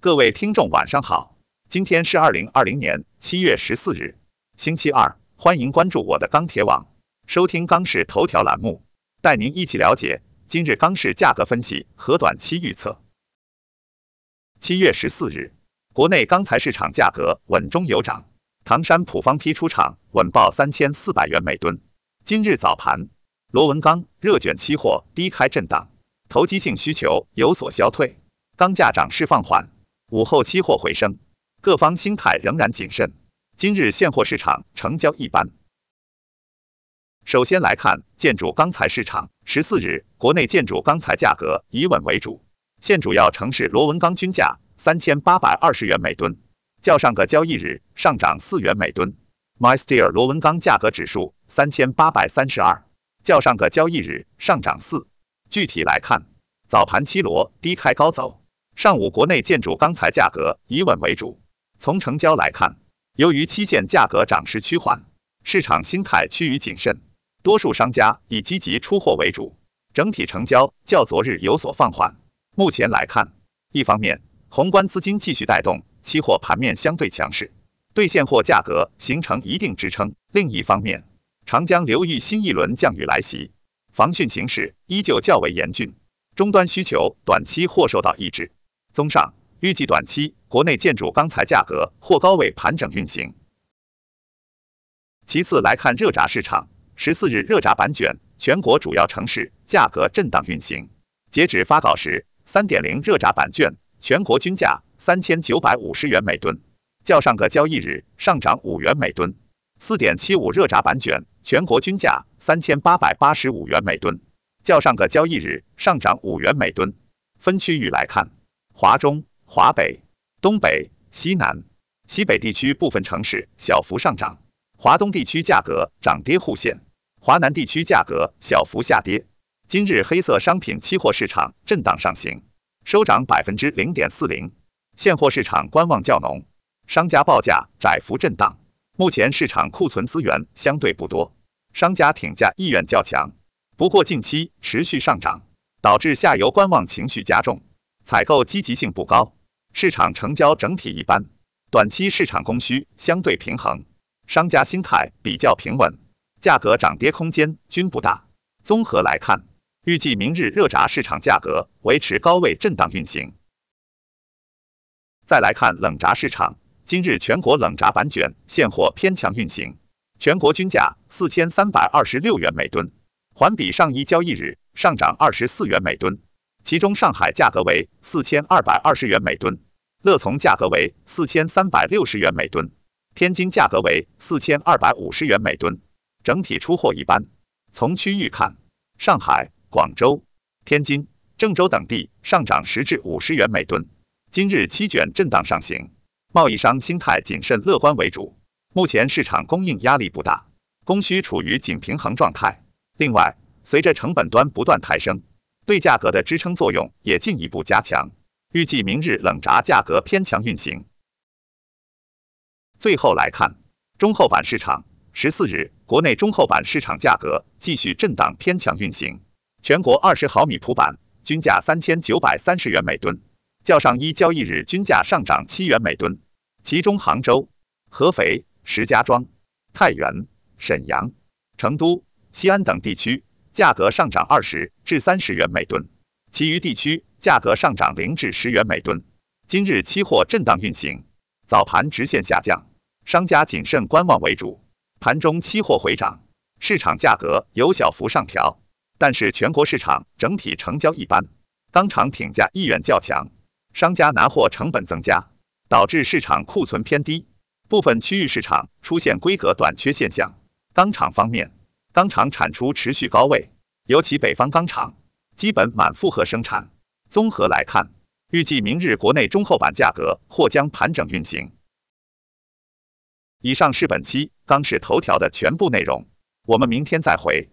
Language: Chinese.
各位听众晚上好，今天是二零二零年七月十四日，星期二，欢迎关注我的钢铁网，收听钢市头条栏目，带您一起了解今日钢市价格分析和短期预测。七月十四日，国内钢材市场价格稳中有涨，唐山普方坯出厂稳报三千四百元每吨。今日早盘，螺纹钢、热卷期货低开震荡，投机性需求有所消退，钢价涨势放缓。午后期货回升，各方心态仍然谨慎。今日现货市场成交一般。首先来看建筑钢材市场，十四日国内建筑钢材价格以稳为主，现主要城市螺纹钢均价三千八百二十元每吨，较上个交易日上涨四元每吨。MySteel 螺纹钢价格指数三千八百三十二，较上个交易日上涨四。具体来看，早盘七螺低开高走。上午国内建筑钢材价格以稳为主。从成交来看，由于期限价格涨势趋缓，市场心态趋于谨慎，多数商家以积极出货为主，整体成交较昨日有所放缓。目前来看，一方面宏观资金继续带动期货盘面相对强势，对现货价格形成一定支撑；另一方面，长江流域新一轮降雨来袭，防汛形势依旧较为严峻，终端需求短期或受到抑制。综上，预计短期国内建筑钢材价格或高位盘整运行。其次来看热轧市场，十四日热轧板卷全国主要城市价格震荡运行。截止发稿时，三点零热轧板卷全国均价三千九百五十元每吨，较上个交易日上涨五元每吨。四点七五热轧板卷全国均价三千八百八十五元每吨，较上个交易日上涨五元每吨。分区域来看。华中、华北、东北、西南、西北地区部分城市小幅上涨，华东地区价格涨跌互现，华南地区价格小幅下跌。今日黑色商品期货市场震荡上行，收涨百分之零点四零。现货市场观望较浓，商家报价窄幅震荡。目前市场库存资源相对不多，商家挺价意愿较强。不过近期持续上涨，导致下游观望情绪加重。采购积极性不高，市场成交整体一般，短期市场供需相对平衡，商家心态比较平稳，价格涨跌空间均不大。综合来看，预计明日热轧市场价格维持高位震荡运行。再来看冷轧市场，今日全国冷轧板卷现货偏强运行，全国均价四千三百二十六元每吨，环比上一交易日上涨二十四元每吨。其中上海价格为四千二百二十元每吨，乐从价格为四千三百六十元每吨，天津价格为四千二百五十元每吨，整体出货一般。从区域看，上海、广州、天津、郑州等地上涨十至五十元每吨。今日期卷震荡上行，贸易商心态谨慎乐观为主。目前市场供应压力不大，供需处于紧平衡状态。另外，随着成本端不断抬升。对价格的支撑作用也进一步加强，预计明日冷轧价格偏强运行。最后来看中厚板市场，十四日国内中厚板市场价格继续震荡偏强运行，全国二十毫米普板均价三千九百三十元每吨，较上一交易日均价上涨七元每吨，其中杭州、合肥、石家庄、太原、沈阳、成都、西安等地区。价格上涨二十至三十元每吨，其余地区价格上涨零至十元每吨。今日期货震荡运行，早盘直线下降，商家谨慎观望为主。盘中期货回涨，市场价格有小幅上调，但是全国市场整体成交一般，钢厂挺价意愿较强，商家拿货成本增加，导致市场库存偏低，部分区域市场出现规格短缺现象。钢厂方面。钢厂产出持续高位，尤其北方钢厂基本满负荷生产。综合来看，预计明日国内中厚板价格或将盘整运行。以上是本期钢市头条的全部内容，我们明天再回。